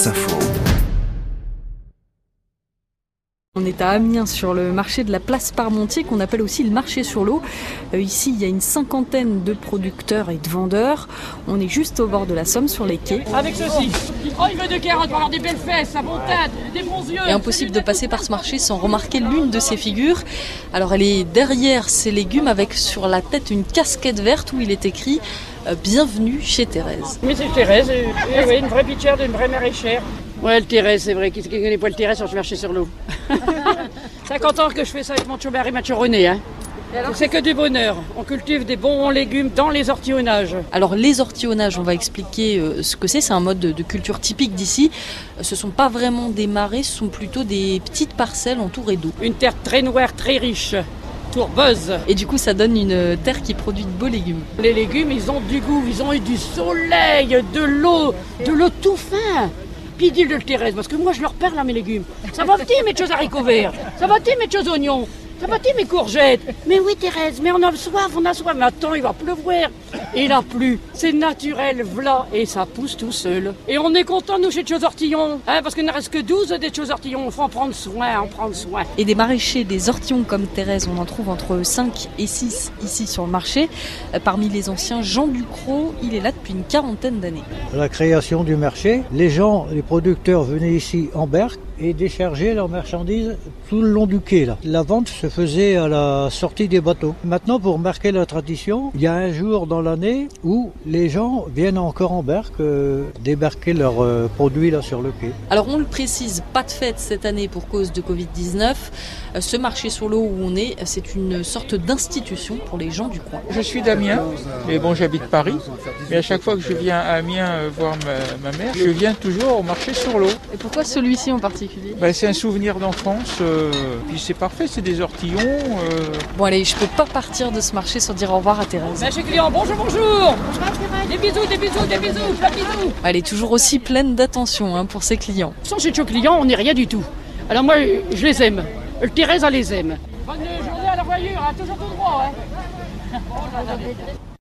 Wasserfall. On est à Amiens sur le marché de la place Parmentier qu'on appelle aussi le marché sur l'eau. Euh, ici, il y a une cinquantaine de producteurs et de vendeurs. On est juste au bord de la Somme sur les quais. Avec ceci. Oh, il veut de carottes pour avoir des belles fesses, la bonne tête, des bons yeux. Et impossible de passer par ce marché sans remarquer l'une de ces figures. Alors elle est derrière ces légumes avec sur la tête une casquette verte où il est écrit euh, Bienvenue chez Thérèse. Mais c'est Thérèse, euh, eh oui, une vraie pitchère d'une vraie maraîchère. Ouais, le Thérèse, c'est vrai. Qui qui connaît pas le Thérèse sur le marché sur l'eau 50 ans que je fais ça avec mon chômeur et ma choronée, hein. C'est que du bonheur. On cultive des bons légumes dans les ortillonnages. Alors les ortillonnages, on va expliquer euh, ce que c'est. C'est un mode de, de culture typique d'ici. Euh, Ce sont pas vraiment des marais, ce sont plutôt des petites parcelles entourées d'eau. Une terre très noire, très riche, tourbeuse. Et du coup, ça donne une terre qui produit de beaux légumes. Les légumes, ils ont du goût, ils ont eu du soleil, de l'eau, de l'eau tout fin. Puis dis le Thérèse, parce que moi je leur perds là mes légumes. Ça va-t-il mes choses haricots verts? Ça va-t-il mes choses oignons? Ça va-t-il mes courgettes Mais oui Thérèse, mais on a soif, on a soif. Mais attends, il va pleuvoir. Et il a plu. C'est naturel, v'là, et ça pousse tout seul. Et on est content nous chez Choses Ortillon, hein, parce qu'il ne reste que 12 des Choses Ortillon. Il faut en prendre soin, en prendre soin. Et des maraîchers, des ortillons comme Thérèse, on en trouve entre 5 et 6 ici sur le marché. Euh, Parmi les anciens, Jean Ducrot, il est là depuis une quarantaine d'années. la création du marché, les gens, les producteurs venaient ici en berque et déchargeaient leurs marchandises tout le long du quai. Là. La vente se faisait à la sortie des bateaux. Maintenant, pour marquer la tradition, il y a un jour dans l'année où les gens viennent encore en berque euh, débarquer leurs euh, produits là sur le quai. Alors on le précise, pas de fête cette année pour cause de Covid-19. Euh, Ce marché sur l'eau où on est, c'est une sorte d'institution pour les gens du coin. Je suis Damien, et bon j'habite Paris, mais à chaque fois que je viens à Amiens voir ma, ma mère, je viens toujours au marché sur l'eau. Et pourquoi celui-ci en particulier? Ben, c'est un souvenir d'enfance, euh, puis c'est parfait, c'est des ortillons. euh, Bon allez, je peux pas partir de ce marché sans dire au revoir à Thérèse. Monsieur client, bonjour, bonjour Des bisous, des bisous, des bisous, plein de bisous Elle est toujours aussi pleine d'attention hein, pour ses clients. Sans chez nos clients, on n'est rien du tout. Alors moi, je les aime. Thérèse, elle les aime. Bonne journée à la voyure, hein, toujours tout droit. Hein.